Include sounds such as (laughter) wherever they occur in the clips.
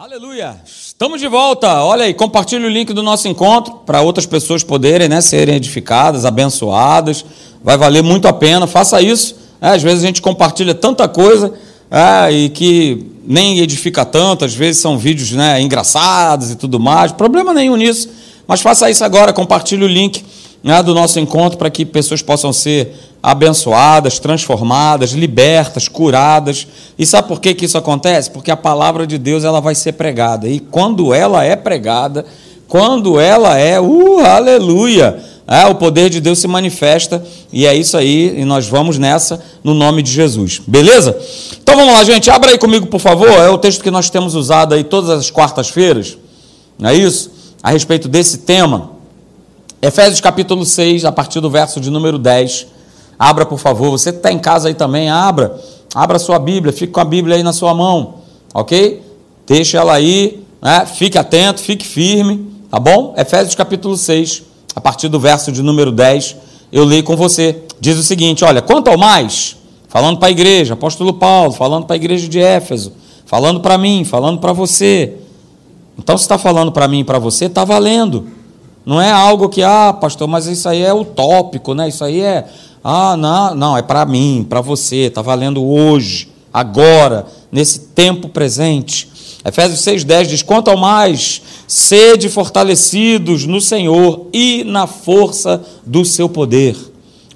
Aleluia! Estamos de volta. Olha aí, compartilhe o link do nosso encontro para outras pessoas poderem né, serem edificadas, abençoadas. Vai valer muito a pena. Faça isso. É, às vezes a gente compartilha tanta coisa é, e que nem edifica tanto. Às vezes são vídeos né, engraçados e tudo mais. Problema nenhum nisso. Mas faça isso agora. Compartilhe o link né, do nosso encontro para que pessoas possam ser abençoadas, transformadas, libertas, curadas. E sabe por que, que isso acontece? Porque a palavra de Deus ela vai ser pregada. E quando ela é pregada, quando ela é, uh, aleluia, é, o poder de Deus se manifesta. E é isso aí, e nós vamos nessa no nome de Jesus. Beleza? Então vamos lá, gente. Abra aí comigo, por favor. É o texto que nós temos usado aí todas as quartas-feiras. Não é isso? A respeito desse tema. Efésios capítulo 6, a partir do verso de número 10. Abra, por favor. Você que está em casa aí também, abra. Abra a sua Bíblia, fique com a Bíblia aí na sua mão, ok? Deixe ela aí, né? fique atento, fique firme, tá bom? Efésios capítulo 6, a partir do verso de número 10, eu leio com você. Diz o seguinte: olha, quanto ao mais, falando para a igreja, apóstolo Paulo, falando para a igreja de Éfeso, falando para mim, falando para você. Então, se está falando para mim e para você, está valendo. Não é algo que, ah, pastor, mas isso aí é utópico, né? Isso aí é. Ah, não, não, é para mim, para você, está valendo hoje, agora, nesse tempo presente. Efésios 6,10 diz: Quanto ao mais, sede fortalecidos no Senhor e na força do seu poder.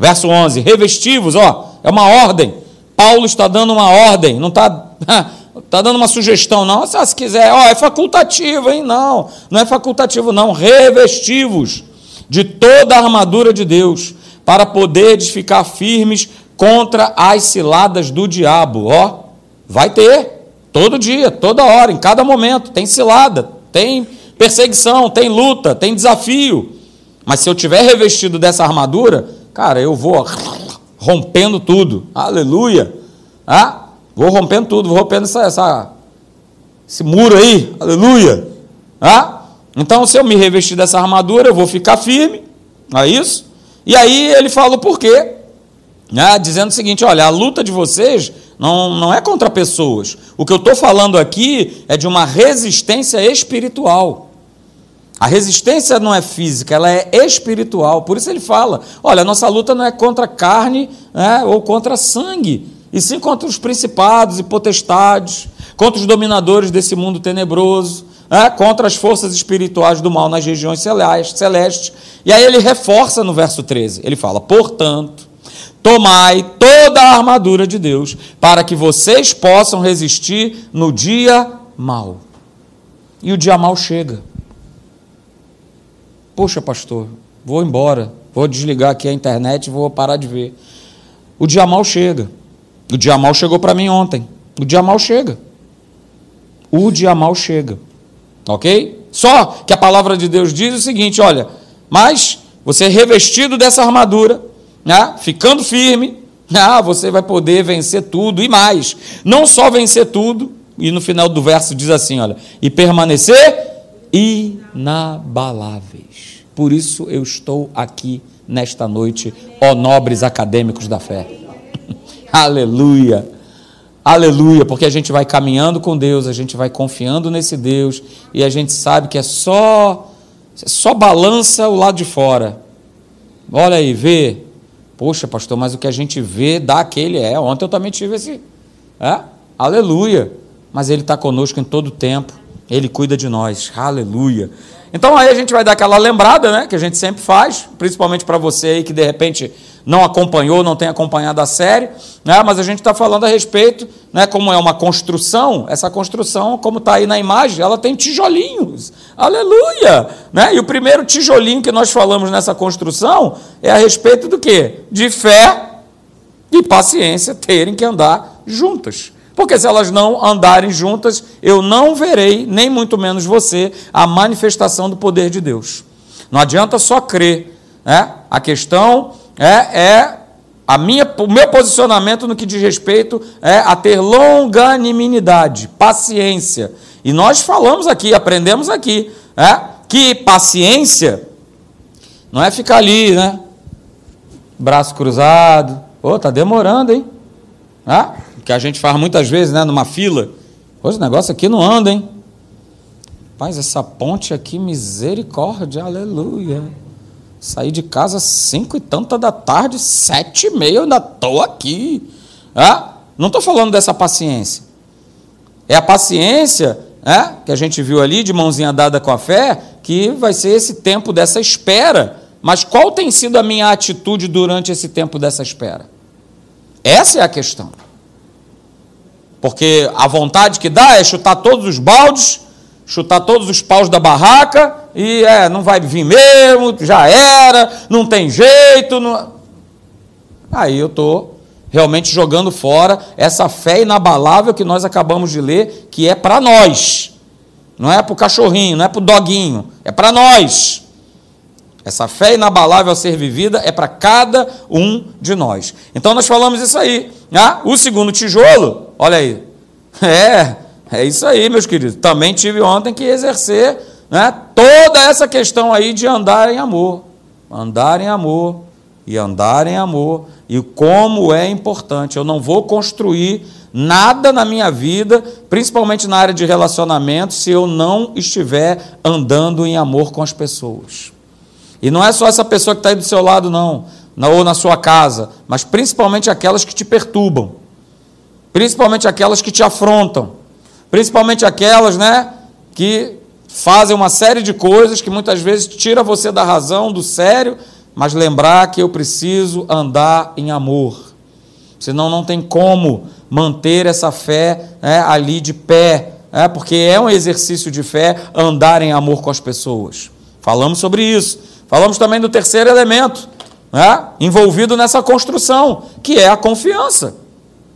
Verso 11: Revestivos, ó, é uma ordem. Paulo está dando uma ordem, não está (laughs) Está dando uma sugestão, não. Se, se quiser, ó, é facultativo, hein? Não, não é facultativo, não. Revestivos de toda a armadura de Deus, para poderes ficar firmes contra as ciladas do diabo. Ó, vai ter, todo dia, toda hora, em cada momento. Tem cilada, tem perseguição, tem luta, tem desafio. Mas se eu tiver revestido dessa armadura, cara, eu vou (laughs) rompendo tudo. Aleluia. Ah, Vou rompendo tudo, vou rompendo essa, essa, esse muro aí, aleluia. Ah? Então, se eu me revestir dessa armadura, eu vou ficar firme, não é isso? E aí ele fala o porquê, né? dizendo o seguinte: olha, a luta de vocês não, não é contra pessoas. O que eu estou falando aqui é de uma resistência espiritual. A resistência não é física, ela é espiritual. Por isso ele fala: olha, a nossa luta não é contra carne né, ou contra sangue, e sim contra os principados e potestades, contra os dominadores desse mundo tenebroso, é, contra as forças espirituais do mal nas regiões celestes. E aí ele reforça no verso 13: ele fala, portanto, tomai toda a armadura de Deus, para que vocês possam resistir no dia mal. E o dia mal chega. Poxa, pastor, vou embora, vou desligar aqui a internet vou parar de ver. O dia mal chega. O dia mal chegou para mim ontem. O dia mal chega. O dia mal chega. Ok? Só que a palavra de Deus diz o seguinte: olha, mas você revestido dessa armadura, né, ficando firme, ah, você vai poder vencer tudo e mais. Não só vencer tudo, e no final do verso diz assim: olha, e permanecer inabaláveis. Por isso eu estou aqui nesta noite, ó nobres acadêmicos da fé. Aleluia. Aleluia, porque a gente vai caminhando com Deus, a gente vai confiando nesse Deus e a gente sabe que é só só balança o lado de fora. Olha aí, vê. Poxa, pastor, mas o que a gente vê dá aquele é. Ontem eu também tive esse. É? Aleluia. Mas Ele está conosco em todo tempo. Ele cuida de nós. Aleluia. Então aí a gente vai dar aquela lembrada, né? Que a gente sempre faz, principalmente para você aí que de repente não acompanhou, não tem acompanhado a série, né? mas a gente está falando a respeito, né? como é uma construção, essa construção, como está aí na imagem, ela tem tijolinhos, aleluia! Né? E o primeiro tijolinho que nós falamos nessa construção é a respeito do quê? De fé e paciência terem que andar juntas. Porque se elas não andarem juntas, eu não verei, nem muito menos você, a manifestação do poder de Deus. Não adianta só crer. Né? A questão é, é a minha, o meu posicionamento no que diz respeito é a ter longanimidade, paciência. E nós falamos aqui, aprendemos aqui, é, que paciência não é ficar ali, né? Braço cruzado. Pô, tá demorando, hein? É? Que a gente faz muitas vezes, né? Numa fila. Pô, esse negócio aqui não anda, hein? Rapaz, essa ponte aqui, misericórdia, aleluia. Saí de casa cinco e tanta da tarde, sete e meia, eu ainda estou aqui. Ah, não estou falando dessa paciência. É a paciência é, que a gente viu ali, de mãozinha dada com a fé, que vai ser esse tempo dessa espera. Mas qual tem sido a minha atitude durante esse tempo dessa espera? Essa é a questão. Porque a vontade que dá é chutar todos os baldes, chutar todos os paus da barraca e é, não vai vir mesmo, já era, não tem jeito. Não... Aí eu estou realmente jogando fora essa fé inabalável que nós acabamos de ler, que é para nós. Não é para o cachorrinho, não é para o doguinho, é para nós. Essa fé inabalável a ser vivida é para cada um de nós. Então nós falamos isso aí. Ah, o segundo tijolo, olha aí. (laughs) É, é isso aí, meus queridos. Também tive ontem que exercer né, toda essa questão aí de andar em amor. Andar em amor e andar em amor. E como é importante. Eu não vou construir nada na minha vida, principalmente na área de relacionamento, se eu não estiver andando em amor com as pessoas. E não é só essa pessoa que está aí do seu lado, não, ou na sua casa, mas principalmente aquelas que te perturbam, principalmente aquelas que te afrontam, principalmente aquelas né, que fazem uma série de coisas que muitas vezes tira você da razão, do sério, mas lembrar que eu preciso andar em amor. Senão não tem como manter essa fé né, ali de pé, né, porque é um exercício de fé andar em amor com as pessoas. Falamos sobre isso. Falamos também do terceiro elemento né, envolvido nessa construção, que é a confiança.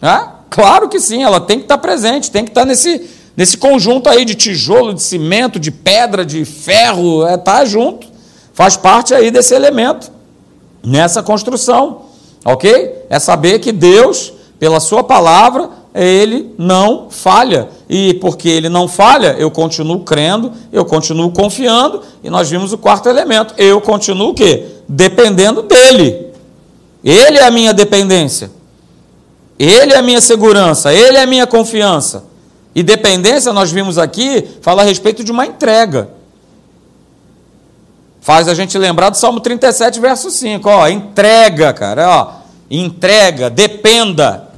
Né? Claro que sim, ela tem que estar presente, tem que estar nesse, nesse conjunto aí de tijolo, de cimento, de pedra, de ferro, é, tá junto. Faz parte aí desse elemento, nessa construção. Ok? É saber que Deus, pela Sua palavra, ele não falha. E porque ele não falha, eu continuo crendo, eu continuo confiando, e nós vimos o quarto elemento. Eu continuo o quê? Dependendo dele. Ele é a minha dependência. Ele é a minha segurança, ele é a minha confiança. E dependência, nós vimos aqui, fala a respeito de uma entrega. Faz a gente lembrar do Salmo 37, verso 5. Ó, entrega, cara. Ó, entrega, dependa.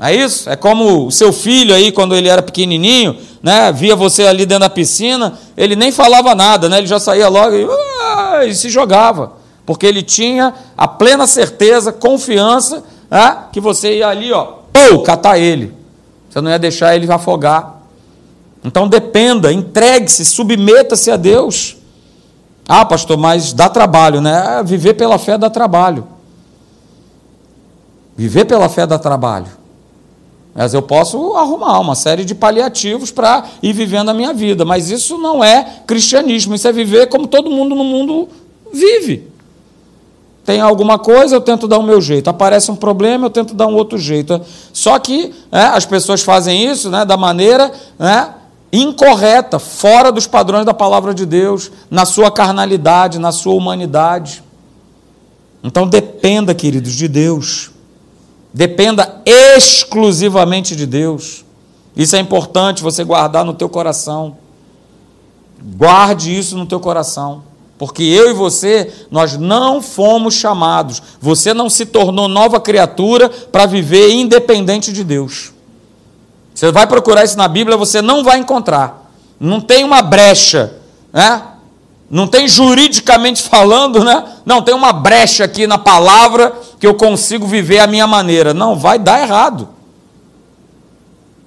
É isso? É como o seu filho aí, quando ele era pequenininho, né, via você ali dentro da piscina, ele nem falava nada, né, ele já saía logo e, uh, e se jogava. Porque ele tinha a plena certeza, confiança, né, que você ia ali, ó, ou catar ele. Você não ia deixar ele afogar. Então dependa, entregue-se, submeta-se a Deus. Ah, pastor, mas dá trabalho, né? Viver pela fé dá trabalho. Viver pela fé dá trabalho. Mas eu posso arrumar uma série de paliativos para ir vivendo a minha vida. Mas isso não é cristianismo, isso é viver como todo mundo no mundo vive. Tem alguma coisa, eu tento dar o meu jeito. Aparece um problema, eu tento dar um outro jeito. Só que é, as pessoas fazem isso né, da maneira né, incorreta, fora dos padrões da palavra de Deus, na sua carnalidade, na sua humanidade. Então dependa, queridos, de Deus. Dependa exclusivamente de Deus. Isso é importante você guardar no teu coração. Guarde isso no teu coração. Porque eu e você, nós não fomos chamados. Você não se tornou nova criatura para viver independente de Deus. Você vai procurar isso na Bíblia, você não vai encontrar. Não tem uma brecha, né? Não tem juridicamente falando, né? Não tem uma brecha aqui na palavra que eu consigo viver a minha maneira. Não, vai dar errado.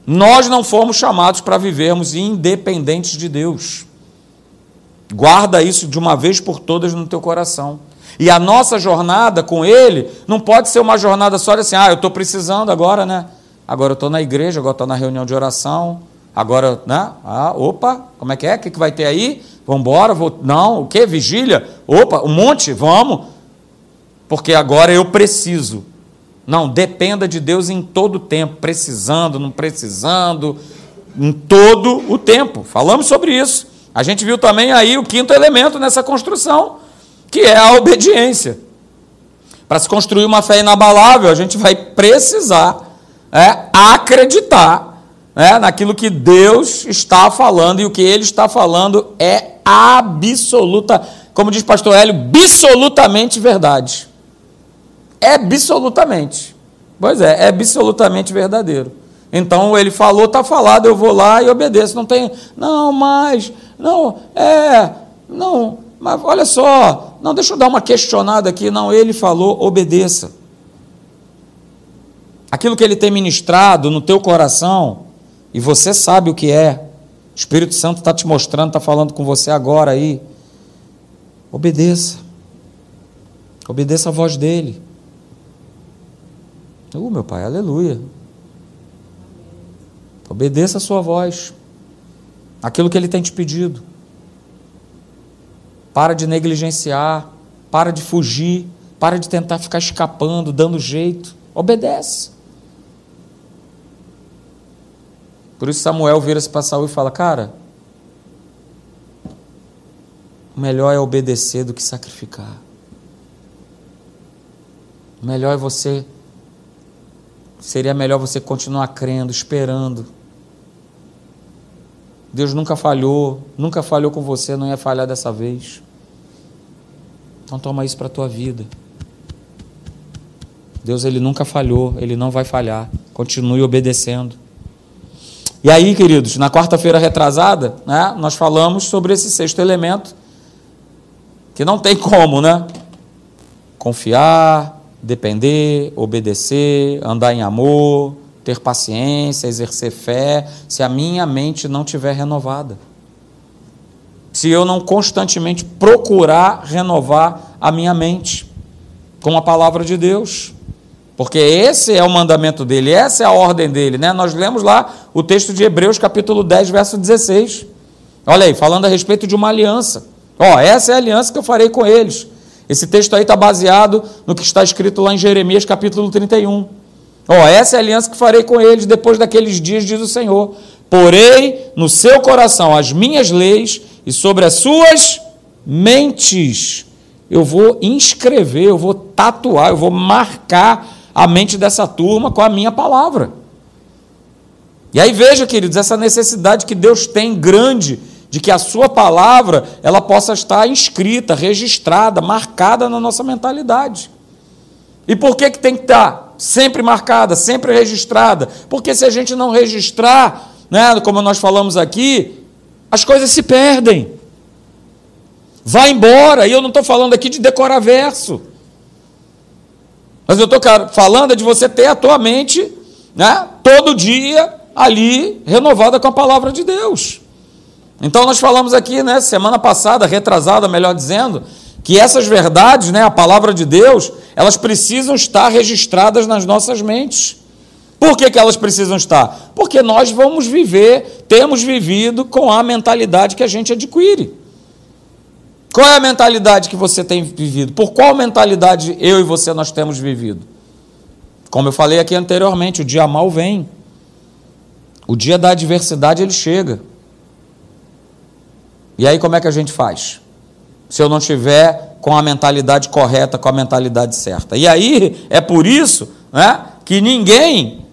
Nós não fomos chamados para vivermos independentes de Deus. Guarda isso de uma vez por todas no teu coração. E a nossa jornada com Ele não pode ser uma jornada só de assim, ah, eu estou precisando agora, né? Agora eu estou na igreja, agora estou na reunião de oração, agora, né? Ah, opa, como é que é? O que, que vai ter aí? Vamos embora? Vou... Não, o que? Vigília? Opa, um monte? Vamos. Porque agora eu preciso. Não, dependa de Deus em todo o tempo, precisando, não precisando, em todo o tempo. Falamos sobre isso. A gente viu também aí o quinto elemento nessa construção, que é a obediência. Para se construir uma fé inabalável, a gente vai precisar é, acreditar né, naquilo que Deus está falando e o que ele está falando é absoluta, como diz pastor Hélio, absolutamente verdade. É absolutamente. Pois é, é absolutamente verdadeiro. Então ele falou, está falado, eu vou lá e obedeço. Não tem, não, mas, não, é, não, mas olha só, não, deixa eu dar uma questionada aqui. Não, ele falou, obedeça. Aquilo que ele tem ministrado no teu coração, e você sabe o que é. O Espírito Santo está te mostrando, está falando com você agora aí. Obedeça. Obedeça a voz dele. Uh, meu pai, aleluia. Obedeça a sua voz. Aquilo que ele tem te pedido. Para de negligenciar, para de fugir, para de tentar ficar escapando, dando jeito. Obedece. Por isso Samuel vira-se para Saul e fala: Cara, melhor é obedecer do que sacrificar. Melhor é você. Seria melhor você continuar crendo, esperando. Deus nunca falhou, nunca falhou com você, não ia falhar dessa vez. Então toma isso para a tua vida. Deus ele nunca falhou, ele não vai falhar. Continue obedecendo. E aí, queridos, na quarta-feira retrasada, né, nós falamos sobre esse sexto elemento, que não tem como, né? Confiar, depender, obedecer, andar em amor, ter paciência, exercer fé, se a minha mente não tiver renovada. Se eu não constantemente procurar renovar a minha mente com a palavra de Deus. Porque esse é o mandamento dele, essa é a ordem dele, né? Nós lemos lá o texto de Hebreus, capítulo 10, verso 16. Olha aí, falando a respeito de uma aliança. Ó, essa é a aliança que eu farei com eles. Esse texto aí está baseado no que está escrito lá em Jeremias, capítulo 31. Ó, essa é a aliança que farei com eles depois daqueles dias, diz o Senhor. Porei no seu coração as minhas leis e sobre as suas mentes eu vou inscrever, eu vou tatuar, eu vou marcar a mente dessa turma com a minha palavra. E aí veja, queridos, essa necessidade que Deus tem grande de que a sua palavra ela possa estar inscrita, registrada, marcada na nossa mentalidade. E por que, que tem que estar sempre marcada, sempre registrada? Porque se a gente não registrar, né, como nós falamos aqui, as coisas se perdem. Vai embora, e eu não estou falando aqui de decorar verso. Mas eu estou falando de você ter a tua mente né, todo dia ali renovada com a palavra de Deus. Então nós falamos aqui, né, semana passada, retrasada, melhor dizendo, que essas verdades, né, a palavra de Deus, elas precisam estar registradas nas nossas mentes. Por que, que elas precisam estar? Porque nós vamos viver, temos vivido com a mentalidade que a gente adquire. Qual é a mentalidade que você tem vivido? Por qual mentalidade eu e você nós temos vivido? Como eu falei aqui anteriormente, o dia mal vem. O dia da adversidade ele chega. E aí como é que a gente faz? Se eu não tiver com a mentalidade correta, com a mentalidade certa. E aí é por isso, né, que ninguém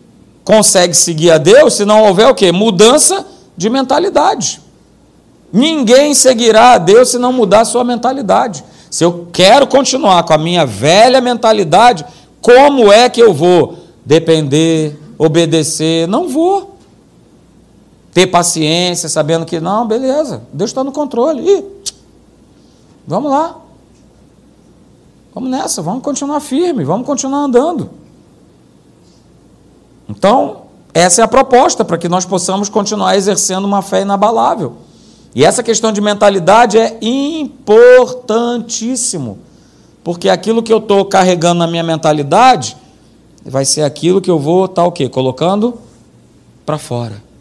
consegue seguir a Deus se não houver o quê? Mudança de mentalidade. Ninguém seguirá a Deus se não mudar a sua mentalidade. Se eu quero continuar com a minha velha mentalidade, como é que eu vou depender, obedecer? Não vou. Ter paciência, sabendo que, não, beleza, Deus está no controle. Ih, vamos lá. Vamos nessa, vamos continuar firme, vamos continuar andando. Então, essa é a proposta para que nós possamos continuar exercendo uma fé inabalável. E essa questão de mentalidade é importantíssimo, porque aquilo que eu estou carregando na minha mentalidade vai ser aquilo que eu vou estar tá, o quê? Colocando para fora.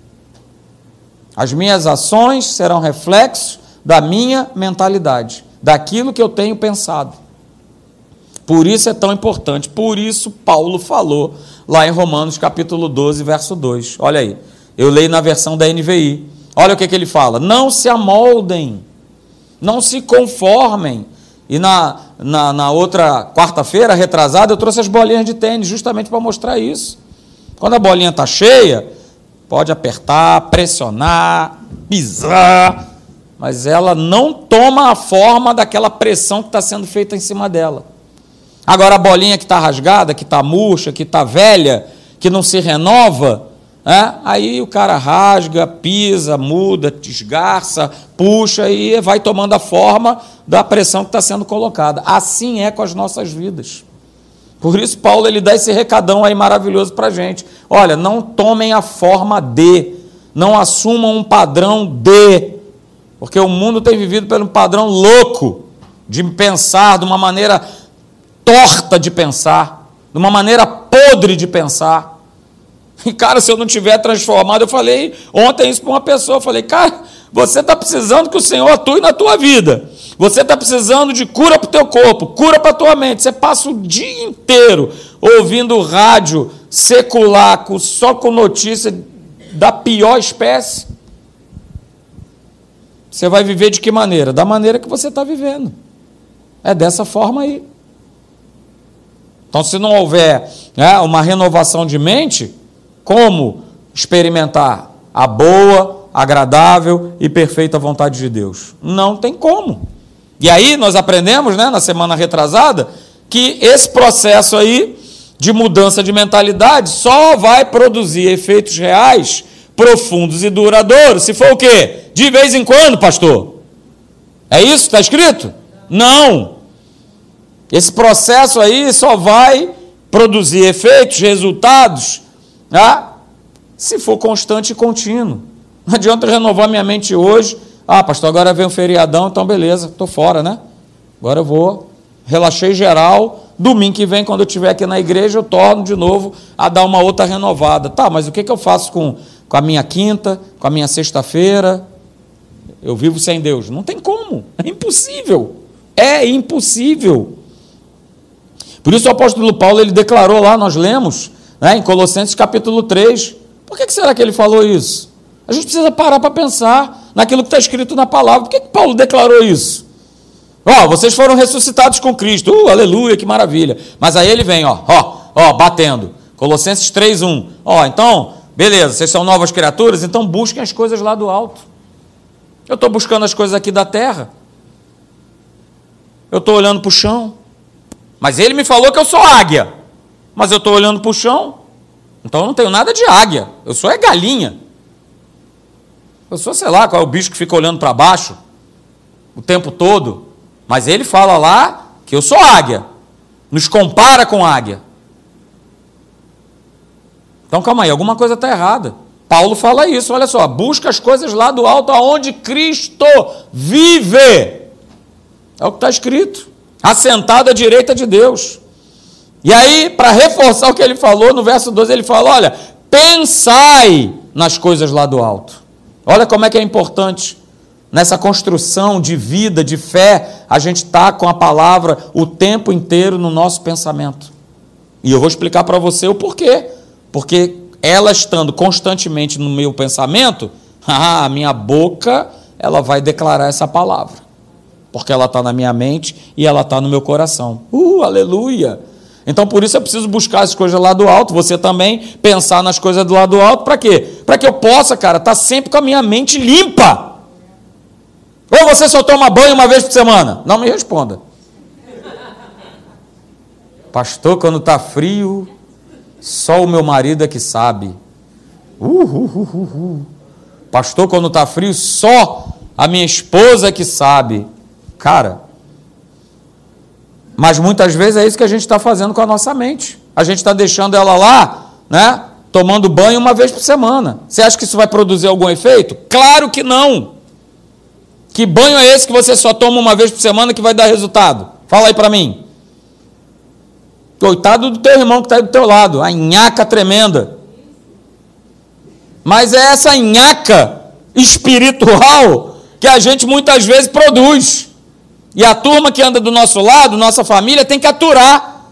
As minhas ações serão reflexos da minha mentalidade, daquilo que eu tenho pensado. Por isso é tão importante, por isso Paulo falou lá em Romanos capítulo 12, verso 2. Olha aí, eu leio na versão da NVI. Olha o que, que ele fala: não se amoldem, não se conformem. E na, na, na outra quarta-feira, retrasada, eu trouxe as bolinhas de tênis justamente para mostrar isso. Quando a bolinha está cheia, pode apertar, pressionar, pisar, mas ela não toma a forma daquela pressão que está sendo feita em cima dela. Agora, a bolinha que está rasgada, que está murcha, que está velha, que não se renova, é? aí o cara rasga, pisa, muda, desgarça, puxa e vai tomando a forma da pressão que está sendo colocada. Assim é com as nossas vidas. Por isso, Paulo ele dá esse recadão aí maravilhoso para a gente. Olha, não tomem a forma de, não assumam um padrão de, porque o mundo tem vivido pelo padrão louco de pensar, de uma maneira torta de pensar, de uma maneira podre de pensar. E, cara, se eu não tiver transformado, eu falei ontem isso para uma pessoa, eu falei, cara, você está precisando que o Senhor atue na tua vida. Você está precisando de cura para o teu corpo, cura para a tua mente. Você passa o dia inteiro ouvindo rádio secular, só com notícia da pior espécie. Você vai viver de que maneira? Da maneira que você está vivendo. É dessa forma aí. Então, se não houver né, uma renovação de mente, como experimentar a boa, agradável e perfeita vontade de Deus? Não tem como. E aí nós aprendemos, né, na semana retrasada, que esse processo aí de mudança de mentalidade só vai produzir efeitos reais, profundos e duradouros, se for o quê? De vez em quando, pastor. É isso está escrito? Não. Esse processo aí só vai produzir efeitos, resultados, né, se for constante e contínuo. Não adianta renovar minha mente hoje ah, pastor, agora vem um feriadão, então beleza, estou fora, né? Agora eu vou, relaxei geral. Domingo que vem, quando eu estiver aqui na igreja, eu torno de novo a dar uma outra renovada. Tá, mas o que, que eu faço com, com a minha quinta, com a minha sexta-feira? Eu vivo sem Deus. Não tem como, é impossível. É impossível. Por isso o apóstolo Paulo ele declarou lá, nós lemos, né, em Colossenses capítulo 3. Por que, que será que ele falou isso? A gente precisa parar para pensar naquilo que está escrito na palavra. Por que, que Paulo declarou isso? Ó, vocês foram ressuscitados com Cristo. Uh, aleluia, que maravilha. Mas aí ele vem, ó, ó, ó, batendo. Colossenses 3:1. Ó, então, beleza, vocês são novas criaturas, então busquem as coisas lá do alto. Eu estou buscando as coisas aqui da terra. Eu estou olhando para o chão. Mas ele me falou que eu sou águia. Mas eu estou olhando para o chão. Então eu não tenho nada de águia. Eu sou é galinha. Eu sou, sei lá, qual é o bicho que fica olhando para baixo o tempo todo. Mas ele fala lá que eu sou águia. Nos compara com águia. Então calma aí, alguma coisa está errada. Paulo fala isso, olha só, busca as coisas lá do alto aonde Cristo vive. É o que está escrito. Assentado à direita de Deus. E aí, para reforçar o que ele falou, no verso 12 ele fala: olha, pensai nas coisas lá do alto. Olha como é que é importante. Nessa construção de vida, de fé, a gente está com a palavra o tempo inteiro no nosso pensamento. E eu vou explicar para você o porquê. Porque ela estando constantemente no meu pensamento, (laughs) a minha boca ela vai declarar essa palavra. Porque ela está na minha mente e ela está no meu coração. Uh, aleluia! Então por isso eu preciso buscar as coisas lá do alto, você também pensar nas coisas do lado alto, para quê? Para que eu possa, cara, estar tá sempre com a minha mente limpa. Ou você só toma banho uma vez por semana? Não me responda. Pastor, quando está frio, só o meu marido é que sabe. Uh, uh, uh, uh Pastor, quando está frio, só a minha esposa é que sabe. Cara, mas muitas vezes é isso que a gente está fazendo com a nossa mente. A gente está deixando ela lá, né? Tomando banho uma vez por semana. Você acha que isso vai produzir algum efeito? Claro que não. Que banho é esse que você só toma uma vez por semana que vai dar resultado? Fala aí para mim. Coitado do teu irmão que está aí do teu lado, a nhaca tremenda. Mas é essa nhaca espiritual que a gente muitas vezes produz. E a turma que anda do nosso lado, nossa família, tem que aturar.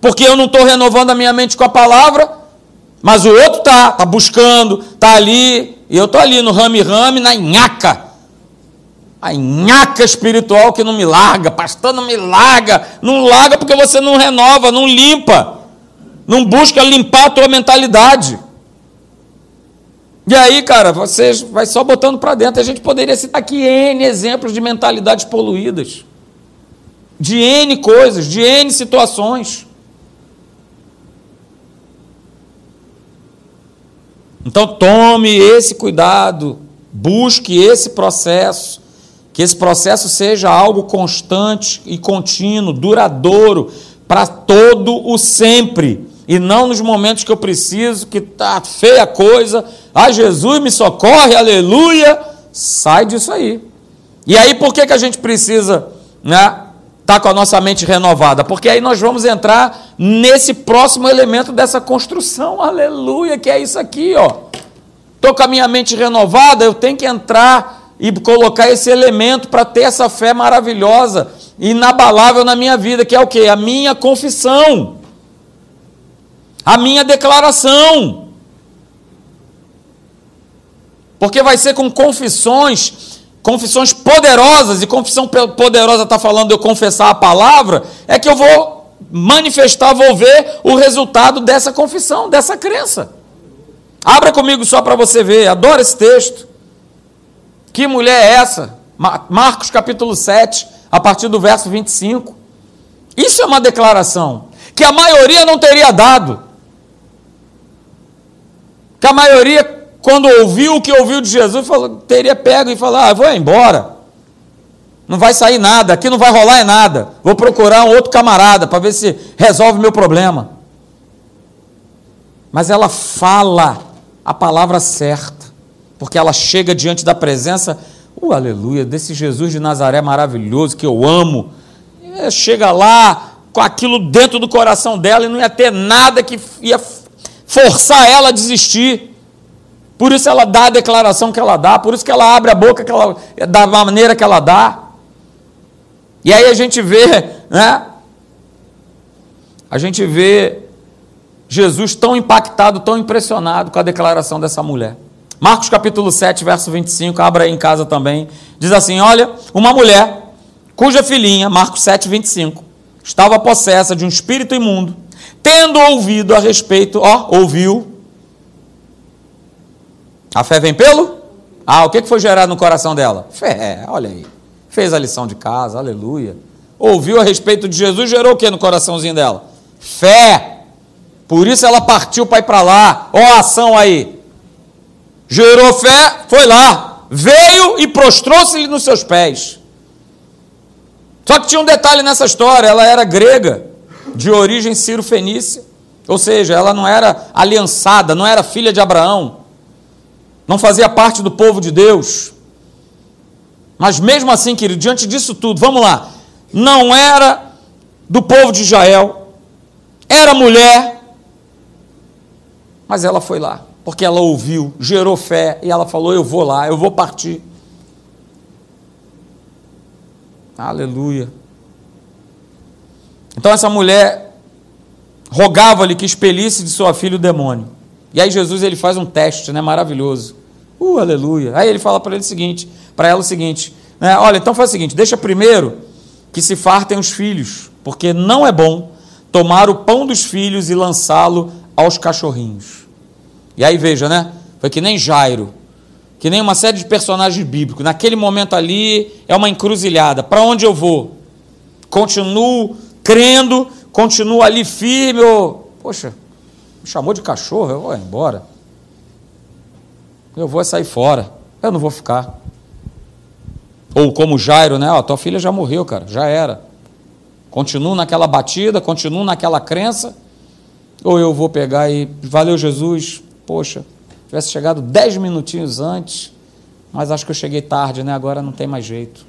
Porque eu não estou renovando a minha mente com a palavra, mas o outro está, está buscando, está ali, e eu estou ali no rame-rame, na nhaca. A nhaca espiritual que não me larga, pastor não me larga, não larga porque você não renova, não limpa, não busca limpar a tua mentalidade. E aí, cara, você vai só botando para dentro. A gente poderia citar aqui N exemplos de mentalidades poluídas. De N coisas, de N situações. Então tome esse cuidado, busque esse processo, que esse processo seja algo constante e contínuo, duradouro, para todo o sempre, e não nos momentos que eu preciso, que tá feia a coisa, ah, Jesus me socorre, aleluia, sai disso aí. E aí por que, que a gente precisa, né, tá com a nossa mente renovada? Porque aí nós vamos entrar nesse próximo elemento dessa construção, aleluia, que é isso aqui, ó. Estou com a minha mente renovada, eu tenho que entrar e colocar esse elemento para ter essa fé maravilhosa, inabalável na minha vida, que é o que? A minha confissão, a minha declaração. Porque vai ser com confissões, confissões poderosas, e confissão poderosa está falando eu confessar a palavra, é que eu vou manifestar, vou ver o resultado dessa confissão, dessa crença. Abra comigo só para você ver, adoro esse texto. Que mulher é essa? Marcos capítulo 7, a partir do verso 25. Isso é uma declaração que a maioria não teria dado. Que a maioria, quando ouviu o que ouviu de Jesus, falou, teria pego e falado: ah, vou embora. Não vai sair nada, aqui não vai rolar é nada. Vou procurar um outro camarada para ver se resolve meu problema. Mas ela fala a palavra certa, porque ela chega diante da presença, uh, aleluia, desse Jesus de Nazaré maravilhoso que eu amo. Chega lá com aquilo dentro do coração dela e não ia ter nada que ia forçar ela a desistir. Por isso ela dá a declaração que ela dá, por isso que ela abre a boca que ela, da maneira que ela dá. E aí a gente vê, (laughs) né? A gente vê Jesus tão impactado, tão impressionado com a declaração dessa mulher. Marcos capítulo 7, verso 25, abra aí em casa também. Diz assim: Olha, uma mulher cuja filhinha, Marcos 7, 25, estava possessa de um espírito imundo, tendo ouvido a respeito, ó, ouviu. A fé vem pelo? Ah, o que foi gerado no coração dela? Fé, olha aí. Fez a lição de casa, aleluia. Ouviu a respeito de Jesus, gerou o que no coraçãozinho dela? Fé. Por isso ela partiu para ir para lá. Ó a ação aí. Gerou fé, foi lá. Veio e prostrou-se-lhe nos seus pés. Só que tinha um detalhe nessa história: ela era grega, de origem ciro-fenícia. Ou seja, ela não era aliançada, não era filha de Abraão, não fazia parte do povo de Deus. Mas mesmo assim, querido, diante disso tudo, vamos lá, não era do povo de Israel, era mulher, mas ela foi lá, porque ela ouviu, gerou fé e ela falou: Eu vou lá, eu vou partir. Aleluia. Então essa mulher rogava-lhe que expelisse de sua filha o demônio. E aí Jesus ele faz um teste, né, maravilhoso. Uh, aleluia. Aí ele fala para ele o seguinte, para ela o seguinte, né, olha, então faz o seguinte, deixa primeiro que se fartem os filhos, porque não é bom tomar o pão dos filhos e lançá-lo aos cachorrinhos. E aí veja, né? Foi que nem Jairo, que nem uma série de personagens bíblicos. Naquele momento ali é uma encruzilhada. Para onde eu vou? Continuo crendo, continuo ali firme. Ou, poxa, me chamou de cachorro, eu vou embora. Eu vou sair fora. Eu não vou ficar. Ou como Jairo, né? Ó, tua filha já morreu, cara, já era. Continuo naquela batida, continuo naquela crença. Ou eu vou pegar e, valeu Jesus, poxa, tivesse chegado dez minutinhos antes, mas acho que eu cheguei tarde, né? Agora não tem mais jeito.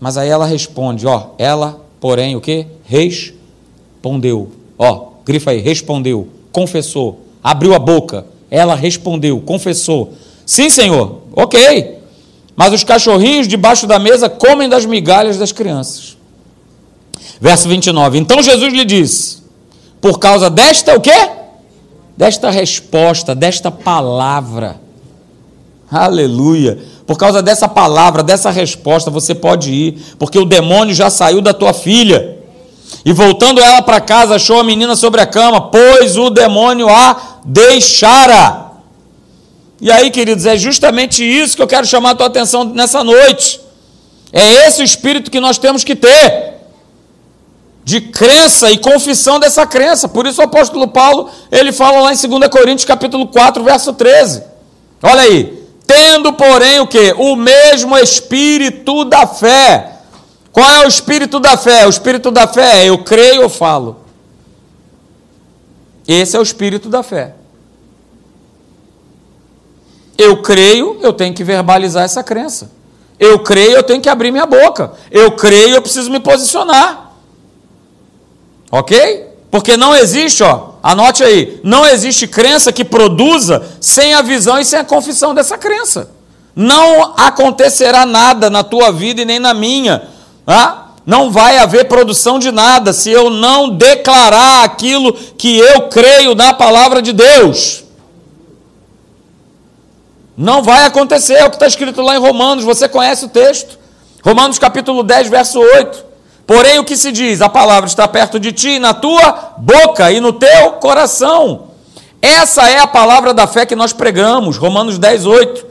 Mas aí ela responde, ó, ela, porém, o que? Respondeu. Ó, grifa aí, respondeu, confessou, abriu a boca, ela respondeu, confessou. Sim, Senhor, ok. Mas os cachorrinhos debaixo da mesa comem das migalhas das crianças. Verso 29. Então Jesus lhe disse: Por causa desta, o quê? desta resposta, desta palavra. Aleluia. Por causa dessa palavra, dessa resposta, você pode ir, porque o demônio já saiu da tua filha. E voltando ela para casa, achou a menina sobre a cama, pois o demônio a deixara. E aí, queridos, é justamente isso que eu quero chamar a tua atenção nessa noite. É esse o espírito que nós temos que ter. De crença e confissão dessa crença. Por isso o apóstolo Paulo, ele fala lá em 2 Coríntios capítulo 4, verso 13. Olha aí. Tendo, porém, o que? O mesmo espírito da fé. Qual é o espírito da fé? O espírito da fé é eu creio ou falo. Esse é o espírito da fé. Eu creio, eu tenho que verbalizar essa crença. Eu creio, eu tenho que abrir minha boca. Eu creio, eu preciso me posicionar. Ok? Porque não existe, ó, anote aí, não existe crença que produza sem a visão e sem a confissão dessa crença. Não acontecerá nada na tua vida e nem na minha. Ah? Não vai haver produção de nada se eu não declarar aquilo que eu creio na palavra de Deus. Não vai acontecer, é o que está escrito lá em Romanos, você conhece o texto. Romanos capítulo 10, verso 8. Porém, o que se diz? A palavra está perto de ti, na tua boca e no teu coração. Essa é a palavra da fé que nós pregamos, Romanos 10, 8.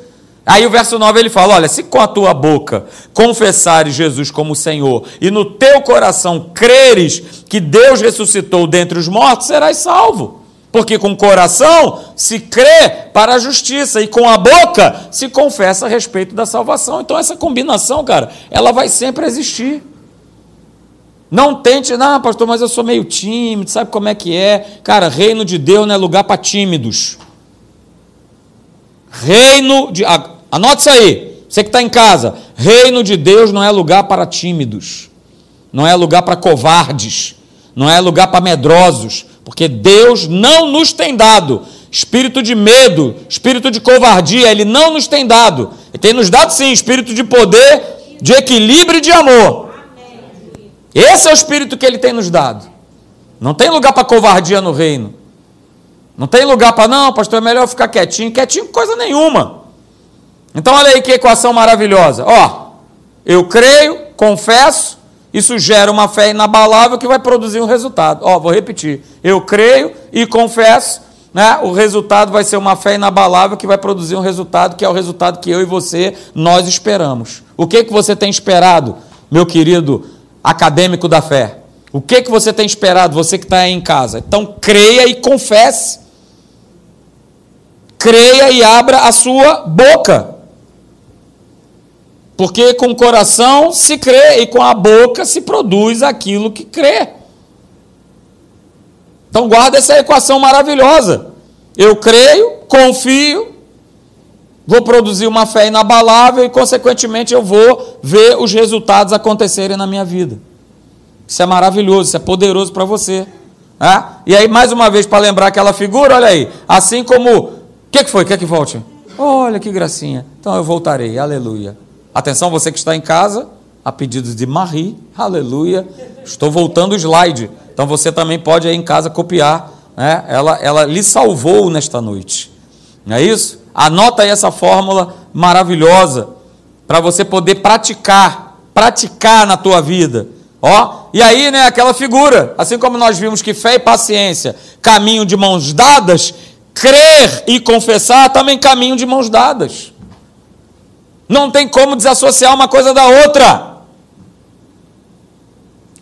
Aí o verso 9 ele fala: Olha, se com a tua boca confessares Jesus como Senhor e no teu coração creres que Deus ressuscitou dentre os mortos, serás salvo. Porque com o coração se crê para a justiça e com a boca se confessa a respeito da salvação. Então essa combinação, cara, ela vai sempre existir. Não tente, não, pastor, mas eu sou meio tímido, sabe como é que é? Cara, reino de Deus não é lugar para tímidos. Reino de. Anote isso aí, você que está em casa. Reino de Deus não é lugar para tímidos, não é lugar para covardes, não é lugar para medrosos, porque Deus não nos tem dado espírito de medo, espírito de covardia, Ele não nos tem dado. Ele tem nos dado sim espírito de poder, de equilíbrio e de amor. Esse é o espírito que Ele tem nos dado. Não tem lugar para covardia no reino. Não tem lugar para, não, pastor, é melhor ficar quietinho. Quietinho, coisa nenhuma. Então, olha aí que equação maravilhosa. Ó, eu creio, confesso, isso gera uma fé inabalável que vai produzir um resultado. Ó, vou repetir. Eu creio e confesso, né? O resultado vai ser uma fé inabalável que vai produzir um resultado que é o resultado que eu e você nós esperamos. O que que você tem esperado, meu querido acadêmico da fé? O que que você tem esperado, você que está aí em casa? Então creia e confesse. Creia e abra a sua boca. Porque com o coração se crê e com a boca se produz aquilo que crê. Então guarda essa equação maravilhosa. Eu creio, confio, vou produzir uma fé inabalável e, consequentemente, eu vou ver os resultados acontecerem na minha vida. Isso é maravilhoso, isso é poderoso para você. É? E aí, mais uma vez, para lembrar aquela figura, olha aí. Assim como. O que, que foi? Quer que volte? Olha que gracinha. Então eu voltarei. Aleluia. Atenção, você que está em casa, a pedidos de Marie, aleluia. Estou voltando o slide. Então você também pode aí em casa copiar. Né? Ela, ela lhe salvou nesta noite. Não é isso? Anota aí essa fórmula maravilhosa para você poder praticar, praticar na tua vida. Ó, e aí, né, aquela figura, assim como nós vimos que fé e paciência, caminho de mãos dadas, crer e confessar também caminho de mãos dadas. Não tem como desassociar uma coisa da outra.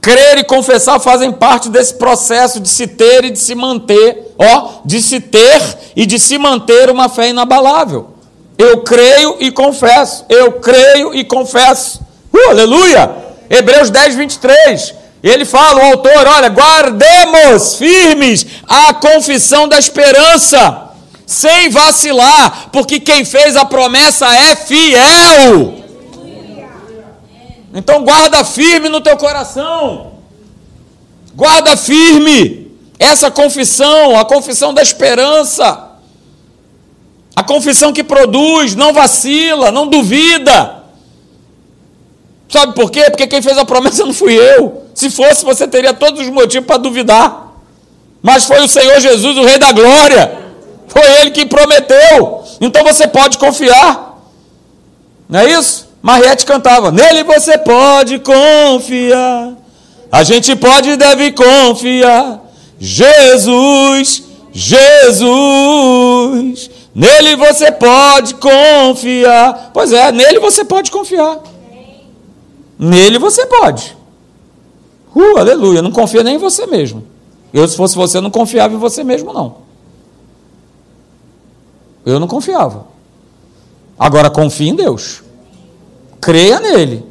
Crer e confessar fazem parte desse processo de se ter e de se manter, ó, de se ter e de se manter uma fé inabalável. Eu creio e confesso, eu creio e confesso. Uh, aleluia! Hebreus 10, 23. Ele fala, o autor, olha, guardemos firmes a confissão da esperança sem vacilar, porque quem fez a promessa é fiel. Então guarda firme no teu coração. Guarda firme essa confissão, a confissão da esperança. A confissão que produz, não vacila, não duvida. Sabe por quê? Porque quem fez a promessa não fui eu. Se fosse, você teria todos os motivos para duvidar. Mas foi o Senhor Jesus, o Rei da Glória. Foi ele que prometeu. Então você pode confiar. Não é isso? Mariette cantava: Nele você pode confiar. A gente pode e deve confiar. Jesus, Jesus, Nele você pode confiar. Pois é, nele você pode confiar. Nele você pode. Uh, aleluia. Não confia nem em você mesmo. Eu, se fosse você, não confiava em você mesmo, não. Eu não confiava. Agora confie em Deus. Creia nele.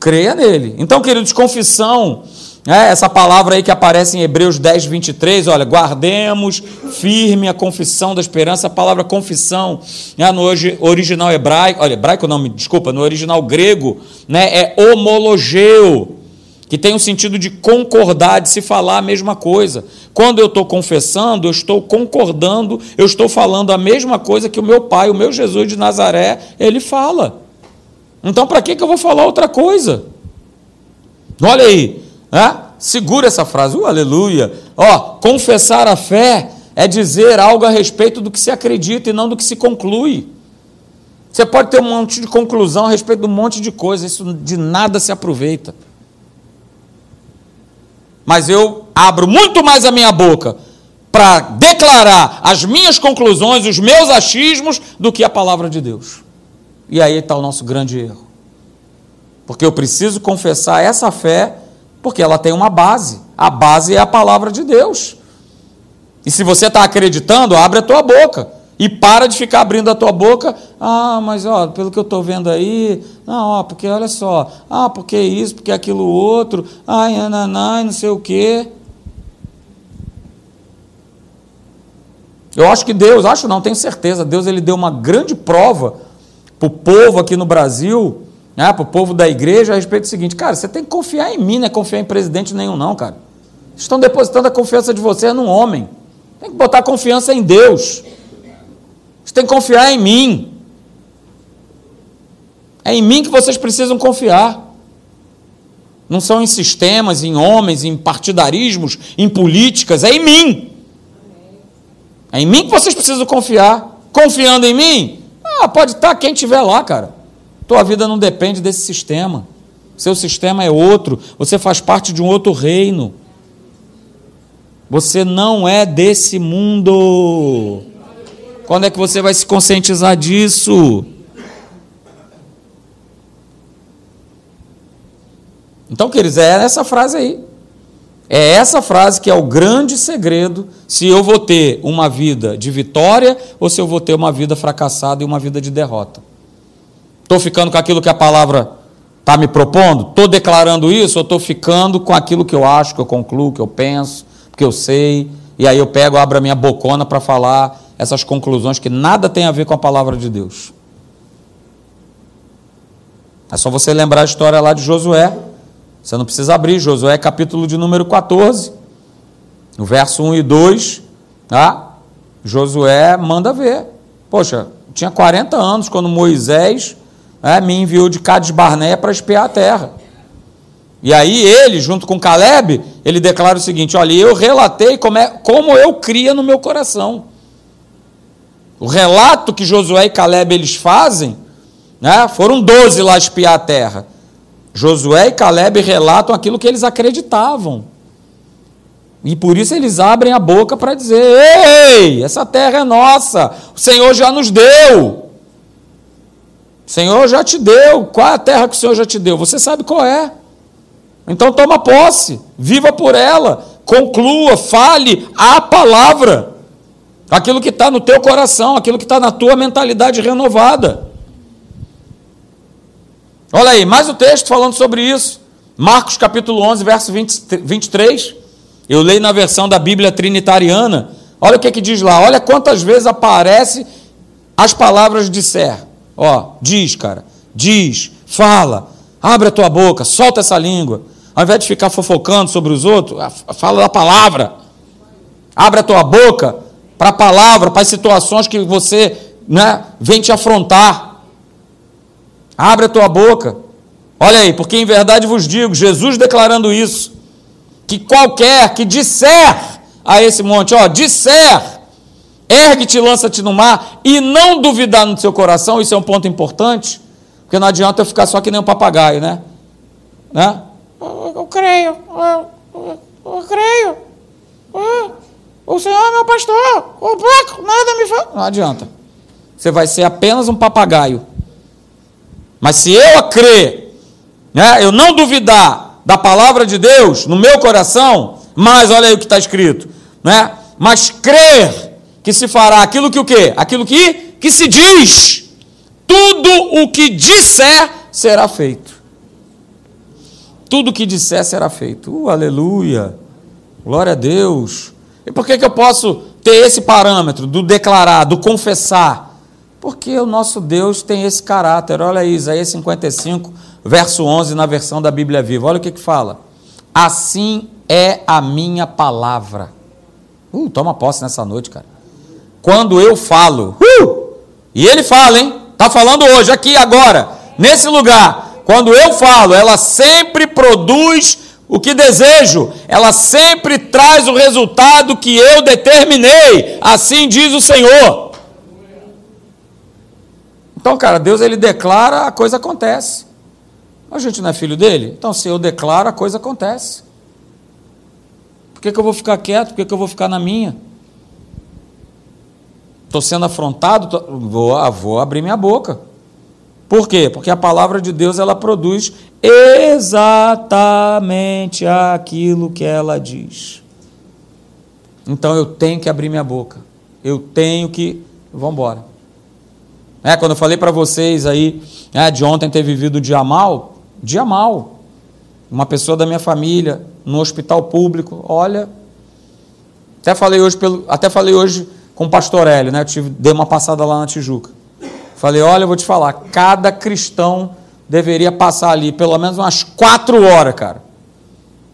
Creia nele. Então, queridos, confissão, é, essa palavra aí que aparece em Hebreus 10, 23, olha, guardemos firme a confissão da esperança. A palavra confissão, né, no original hebraico, olha, hebraico não, me desculpa, no original grego, né, é homologeu que tem o sentido de concordar, de se falar a mesma coisa. Quando eu estou confessando, eu estou concordando, eu estou falando a mesma coisa que o meu pai, o meu Jesus de Nazaré, ele fala. Então, para que, que eu vou falar outra coisa? Olha aí, né? segura essa frase, uh, aleluia. Ó, confessar a fé é dizer algo a respeito do que se acredita e não do que se conclui. Você pode ter um monte de conclusão a respeito de um monte de coisa, isso de nada se aproveita mas eu abro muito mais a minha boca para declarar as minhas conclusões, os meus achismos, do que a palavra de Deus. E aí está o nosso grande erro. Porque eu preciso confessar essa fé, porque ela tem uma base. A base é a palavra de Deus. E se você está acreditando, abre a tua boca. E para de ficar abrindo a tua boca. Ah, mas ó, pelo que eu estou vendo aí, não, ó, porque olha só, ah, porque isso, porque aquilo outro, ai, ananai, não sei o quê. Eu acho que Deus, acho não, tenho certeza, Deus ele deu uma grande prova para o povo aqui no Brasil, né, para o povo da igreja, a respeito do seguinte, cara, você tem que confiar em mim, não é confiar em presidente nenhum, não, cara. Estão depositando a confiança de você num homem. Tem que botar confiança em Deus. Você tem que confiar em mim. É em mim que vocês precisam confiar. Não são em sistemas, em homens, em partidarismos, em políticas, é em mim. É em mim que vocês precisam confiar. Confiando em mim, ah, pode estar quem estiver lá, cara. Tua vida não depende desse sistema. Seu sistema é outro. Você faz parte de um outro reino. Você não é desse mundo. Quando é que você vai se conscientizar disso? Então, queridos, é essa frase aí. É essa frase que é o grande segredo se eu vou ter uma vida de vitória ou se eu vou ter uma vida fracassada e uma vida de derrota. Estou ficando com aquilo que a palavra está me propondo? Estou declarando isso ou estou ficando com aquilo que eu acho, que eu concluo, que eu penso, que eu sei, e aí eu pego, abro a minha bocona para falar essas conclusões que nada tem a ver com a palavra de Deus. É só você lembrar a história lá de Josué. Você não precisa abrir, Josué capítulo de número 14, no verso 1 e 2, tá? Josué manda ver. Poxa, tinha 40 anos quando Moisés né, me enviou de Cades Barneia para espiar a terra. E aí ele, junto com Caleb, ele declara o seguinte: olha, eu relatei como, é, como eu cria no meu coração. O relato que Josué e Caleb eles fazem, né, foram 12 lá espiar a terra. Josué e Caleb relatam aquilo que eles acreditavam. E por isso eles abrem a boca para dizer: Ei, essa terra é nossa, o Senhor já nos deu. O Senhor já te deu. Qual é a terra que o Senhor já te deu? Você sabe qual é. Então toma posse, viva por ela, conclua, fale a palavra aquilo que está no teu coração, aquilo que está na tua mentalidade renovada. Olha aí, mais o um texto falando sobre isso. Marcos capítulo 11, verso 20, 23. Eu leio na versão da Bíblia Trinitariana. Olha o que, que diz lá. Olha quantas vezes aparece as palavras de ser. Ó, diz, cara. Diz, fala, abre a tua boca, solta essa língua. Ao invés de ficar fofocando sobre os outros, fala da palavra. Abre a tua boca para a palavra, para as situações que você né, vem te afrontar. Abre a tua boca. Olha aí, porque em verdade vos digo, Jesus declarando isso, que qualquer que disser a esse monte, ó, disser, ergue-te, lança-te no mar, e não duvidar no seu coração, isso é um ponto importante, porque não adianta eu ficar só que nem um papagaio, né? né? Eu, eu creio, eu, eu, eu creio. O Senhor é meu pastor, o buraco nada me faz. Não adianta. Você vai ser apenas um papagaio. Mas se eu crer, né, eu não duvidar da palavra de Deus no meu coração, mas olha aí o que está escrito, né? Mas crer que se fará aquilo que o quê? Aquilo que, que se diz. Tudo o que disser será feito. Tudo o que disser será feito. Uh, aleluia. Glória a Deus. E por que, que eu posso ter esse parâmetro do declarar, do confessar? Porque o nosso Deus tem esse caráter. Olha aí, Isaías 55, verso 11, na versão da Bíblia Viva. Olha o que, que fala. Assim é a minha palavra. Uh, toma posse nessa noite, cara. Quando eu falo, uh, e ele fala, hein? Está falando hoje, aqui, agora, nesse lugar. Quando eu falo, ela sempre produz o que desejo, ela sempre traz o resultado que eu determinei, assim diz o Senhor. Então, cara, Deus ele declara, a coisa acontece. A gente não é filho dele? Então, se eu declaro, a coisa acontece. Por que, que eu vou ficar quieto? Por que, que eu vou ficar na minha? Estou sendo afrontado? Tô... Vou, ah, vou abrir minha boca. Por quê? Porque a palavra de Deus ela produz exatamente aquilo que ela diz. Então eu tenho que abrir minha boca. Eu tenho que. Vamos embora. É, quando eu falei para vocês aí é, de ontem ter vivido o dia mal, dia mal. Uma pessoa da minha família no hospital público, olha. Até falei hoje, pelo, até falei hoje com o pastor Hélio, né? Eu tive, dei uma passada lá na Tijuca. Falei, olha, eu vou te falar, cada cristão deveria passar ali pelo menos umas quatro horas, cara.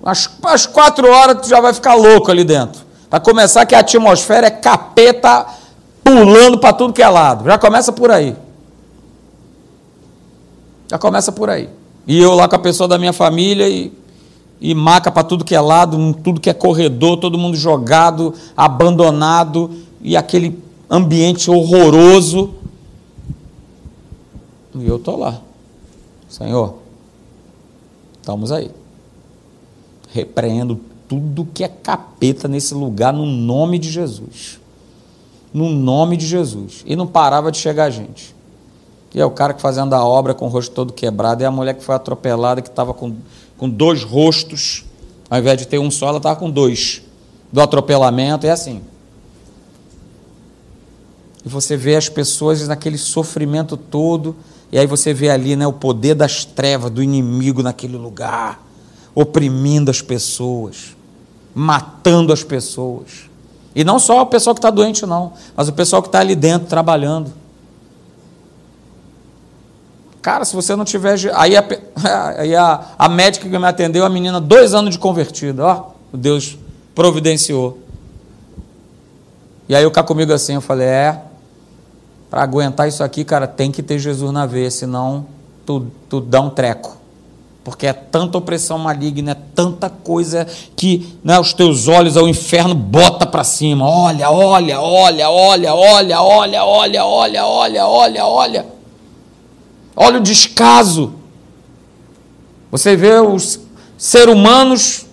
Umas, umas quatro horas tu já vai ficar louco ali dentro. Para começar que a atmosfera é capeta pulando para tudo que é lado. Já começa por aí. Já começa por aí. E eu lá com a pessoa da minha família e, e maca para tudo que é lado, tudo que é corredor, todo mundo jogado, abandonado e aquele ambiente horroroso. E eu estou lá. Senhor, estamos aí. Repreendo tudo que é capeta nesse lugar no nome de Jesus. No nome de Jesus. E não parava de chegar gente. E é o cara que fazendo a obra com o rosto todo quebrado, e a mulher que foi atropelada, que estava com, com dois rostos, ao invés de ter um só, ela estava com dois. Do atropelamento, é assim. E você vê as pessoas naquele sofrimento todo, e aí você vê ali né, o poder das trevas, do inimigo naquele lugar, oprimindo as pessoas, matando as pessoas. E não só o pessoal que está doente, não, mas o pessoal que está ali dentro trabalhando. Cara, se você não tiver. Aí a, (laughs) aí a, a médica que me atendeu, a menina, dois anos de convertida. Ó, Deus providenciou. E aí o cá comigo assim, eu falei, é, para aguentar isso aqui, cara, tem que ter Jesus na veia, senão tu, tu dá um treco. Porque é tanta opressão maligna, é tanta coisa que né, os teus olhos ao inferno bota para cima. Olha, olha, olha, olha, olha, olha, olha, olha, olha, olha, olha. Olha o descaso. Você vê os seres humanos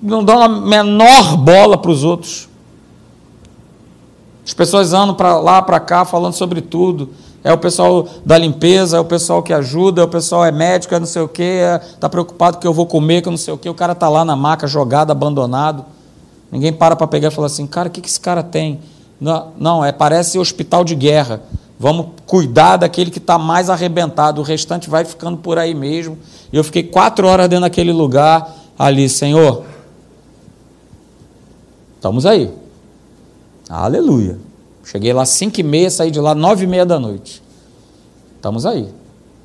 não dão a menor bola para os outros. As pessoas andam para lá, para cá, falando sobre tudo. É o pessoal da limpeza, é o pessoal que ajuda, é o pessoal é médico, é não sei o quê, está é, preocupado que eu vou comer, que eu não sei o quê. O cara está lá na maca, jogado, abandonado. Ninguém para para pegar e falar assim, cara, o que, que esse cara tem? Não, não, é, parece hospital de guerra. Vamos cuidar daquele que está mais arrebentado. O restante vai ficando por aí mesmo. E eu fiquei quatro horas dentro daquele lugar ali, Senhor. Estamos aí. Aleluia. Cheguei lá cinco e meia, saí de lá nove e meia da noite. Estamos aí.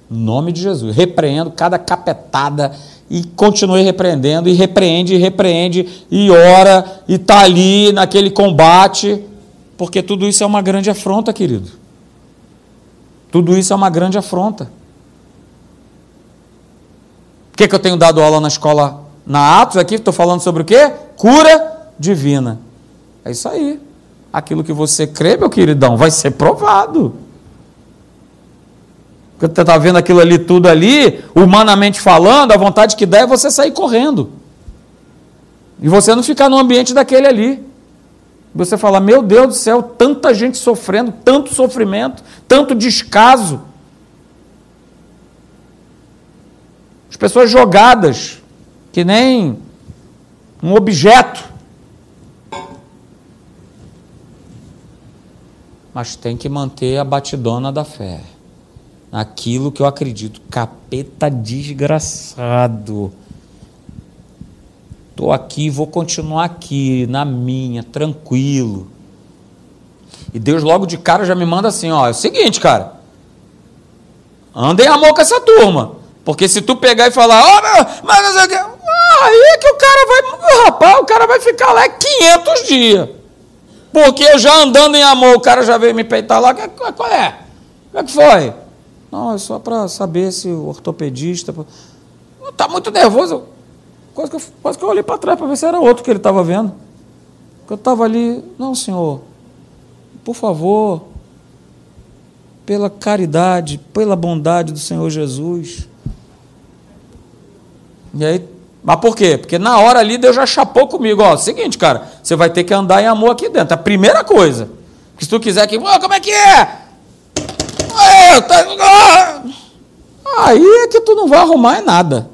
Em nome de Jesus. Repreendo cada capetada e continuei repreendendo, e repreende, e repreende, e ora, e está ali naquele combate, porque tudo isso é uma grande afronta, querido. Tudo isso é uma grande afronta. Por que, que eu tenho dado aula na escola, na Atos aqui? Estou falando sobre o quê? Cura divina. É isso aí aquilo que você crê, meu queridão, vai ser provado. Porque você está vendo aquilo ali, tudo ali, humanamente falando, a vontade que dá é você sair correndo. E você não ficar no ambiente daquele ali. Você fala, meu Deus do céu, tanta gente sofrendo, tanto sofrimento, tanto descaso. As pessoas jogadas, que nem um objeto. Mas tem que manter a batidona da fé. Naquilo que eu acredito. Capeta desgraçado. Estou aqui, vou continuar aqui, na minha, tranquilo. E Deus logo de cara já me manda assim, ó, é o seguinte, cara. Anda em amor com essa turma. Porque se tu pegar e falar, ó, oh, mas que, aí é que o cara vai, rapaz, o cara vai ficar lá 500 dias. Porque eu já andando em amor, o cara já veio me peitar lá, qual é? Como é que foi? Não, é só para saber se o ortopedista. Tá muito nervoso. Quase que eu, quase que eu olhei para trás para ver se era outro que ele estava vendo. Eu estava ali, não, senhor, por favor, pela caridade, pela bondade do Senhor Jesus. E aí, mas por quê? Porque na hora ali Deus já chapou comigo, ó, seguinte, cara, você vai ter que andar em amor aqui dentro, a primeira coisa. Porque se tu quiser que, oh, como é que é? Aí é que tu não vai arrumar nada.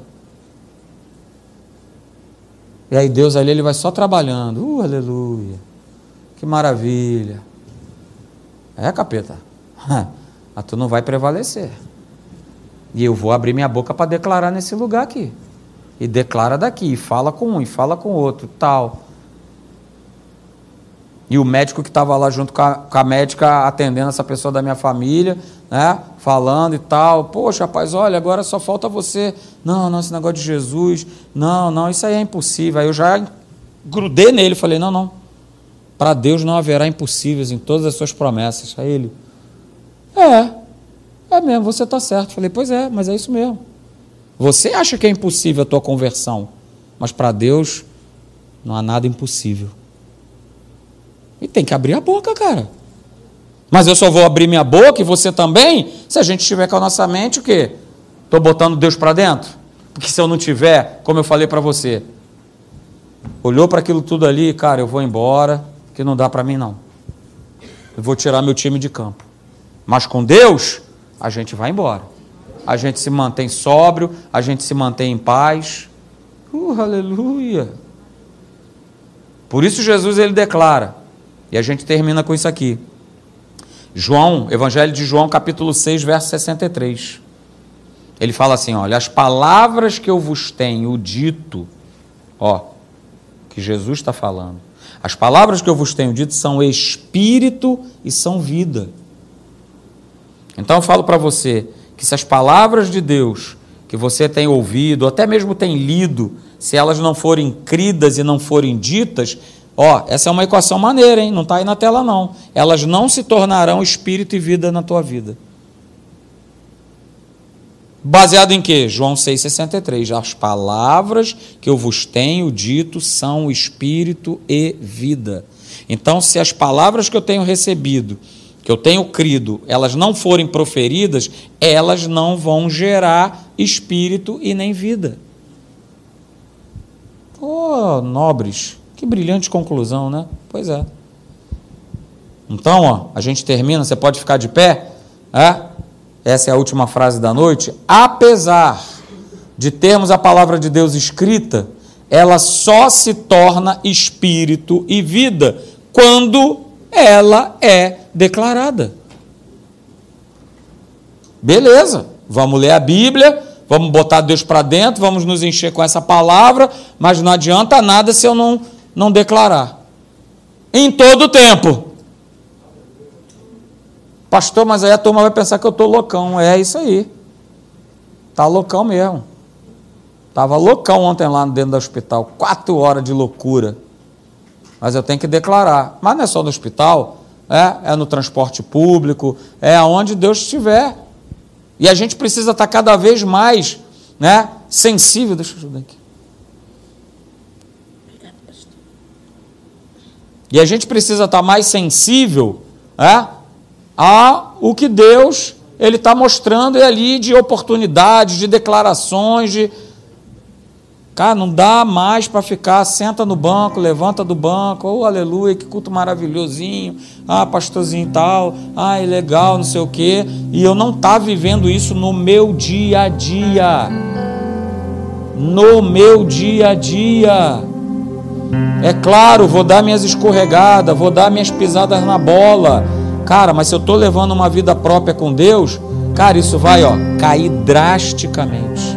E aí Deus ali ele vai só trabalhando. Uh, aleluia. Que maravilha. É, capeta. (laughs) Mas tu não vai prevalecer. E eu vou abrir minha boca para declarar nesse lugar aqui. E declara daqui, e fala com um, e fala com outro, tal. E o médico que estava lá junto com a, com a, médica atendendo essa pessoa da minha família, né? Falando e tal. Poxa, rapaz, olha, agora só falta você. Não, não, esse negócio de Jesus. Não, não, isso aí é impossível. Aí eu já grudei nele, falei, não, não. Para Deus não haverá impossíveis em todas as suas promessas. Aí ele, é, é mesmo, você está certo. Falei, pois é, mas é isso mesmo. Você acha que é impossível a tua conversão, mas para Deus não há nada impossível. E tem que abrir a boca, cara. Mas eu só vou abrir minha boca e você também, se a gente estiver com a nossa mente, o quê? Estou botando Deus para dentro? Porque se eu não tiver, como eu falei para você, olhou para aquilo tudo ali, cara, eu vou embora, que não dá para mim não. Eu vou tirar meu time de campo. Mas com Deus, a gente vai embora. A gente se mantém sóbrio, a gente se mantém em paz. Uh, aleluia! Por isso Jesus ele declara: e a gente termina com isso aqui. João, Evangelho de João, capítulo 6, verso 63. Ele fala assim: olha, as palavras que eu vos tenho dito, ó, que Jesus está falando. As palavras que eu vos tenho dito são espírito e são vida. Então eu falo para você que se as palavras de Deus que você tem ouvido, até mesmo tem lido, se elas não forem cridas e não forem ditas, Ó, essa é uma equação maneira, hein? Não está aí na tela, não. Elas não se tornarão espírito e vida na tua vida. Baseado em quê? João 6,63. As palavras que eu vos tenho dito são espírito e vida. Então, se as palavras que eu tenho recebido, que eu tenho crido, elas não forem proferidas, elas não vão gerar espírito e nem vida. Oh, nobres, que brilhante conclusão, né? Pois é. Então, ó, a gente termina, você pode ficar de pé, é? Essa é a última frase da noite. Apesar de termos a palavra de Deus escrita, ela só se torna espírito e vida quando ela é declarada. Beleza, vamos ler a Bíblia, vamos botar Deus para dentro, vamos nos encher com essa palavra, mas não adianta nada se eu não não declarar. Em todo o tempo. Pastor, mas aí a turma vai pensar que eu estou loucão. É isso aí. Tá loucão mesmo. Estava loucão ontem lá dentro do hospital. Quatro horas de loucura. Mas eu tenho que declarar. Mas não é só no hospital, é, é no transporte público, é aonde Deus estiver. E a gente precisa estar cada vez mais né, sensível. Deixa eu ajudar aqui. E a gente precisa estar mais sensível é, a o que Deus ele está mostrando ali de oportunidades, de declarações, de Cara, não dá mais para ficar, senta no banco, levanta do banco, oh aleluia, que culto maravilhosinho, ah, pastorzinho tal, ah, é legal, não sei o quê, e eu não tá vivendo isso no meu dia a dia. No meu dia a dia. É claro, vou dar minhas escorregadas, vou dar minhas pisadas na bola. Cara, mas se eu estou levando uma vida própria com Deus, cara, isso vai ó, cair drasticamente.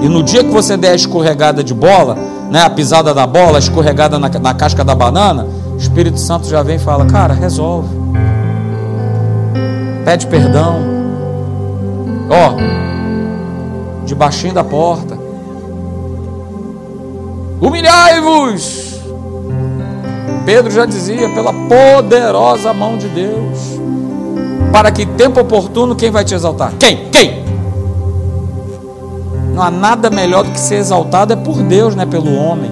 E no dia que você der a escorregada de bola, né, a pisada da bola, a escorregada na, na casca da banana, o Espírito Santo já vem e fala: Cara, resolve. Pede perdão. Ó, debaixinho da porta. Humilhai-vos. Pedro já dizia: pela poderosa mão de Deus. Para que tempo oportuno, quem vai te exaltar? Quem? Quem? Não há nada melhor do que ser exaltado é por Deus, não é pelo homem.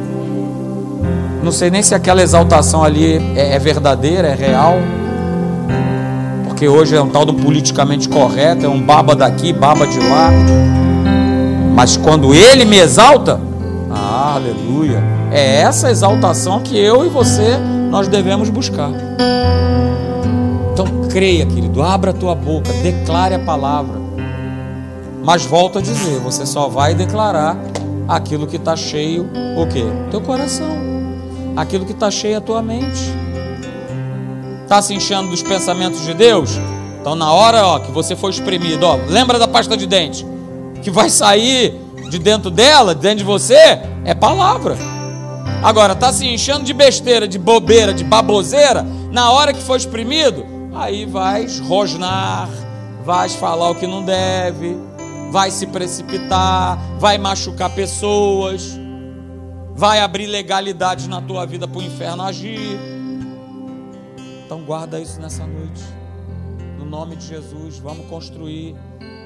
Não sei nem se aquela exaltação ali é, é verdadeira, é real. Porque hoje é um tal do politicamente correto, é um baba daqui, baba de lá. Mas quando ele me exalta, ah, aleluia. É essa exaltação que eu e você nós devemos buscar. Então creia, querido, abra a tua boca, declare a palavra. Mas volto a dizer, você só vai declarar aquilo que está cheio, o quê? Teu coração. Aquilo que está cheio é a tua mente. Está se enchendo dos pensamentos de Deus? Então na hora ó, que você for espremido, ó, lembra da pasta de dente? Que vai sair de dentro dela, de dentro de você, é palavra. Agora, está se enchendo de besteira, de bobeira, de baboseira, na hora que for exprimido, aí vais rosnar, vais falar o que não deve, vai se precipitar, vai machucar pessoas, vai abrir legalidade na tua vida para o inferno agir. Então guarda isso nessa noite. No nome de Jesus, vamos construir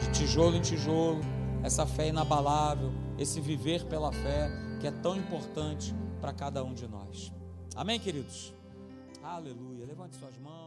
de tijolo em tijolo essa fé inabalável, esse viver pela fé que é tão importante para cada um de nós. Amém, queridos? Aleluia. Levante suas mãos.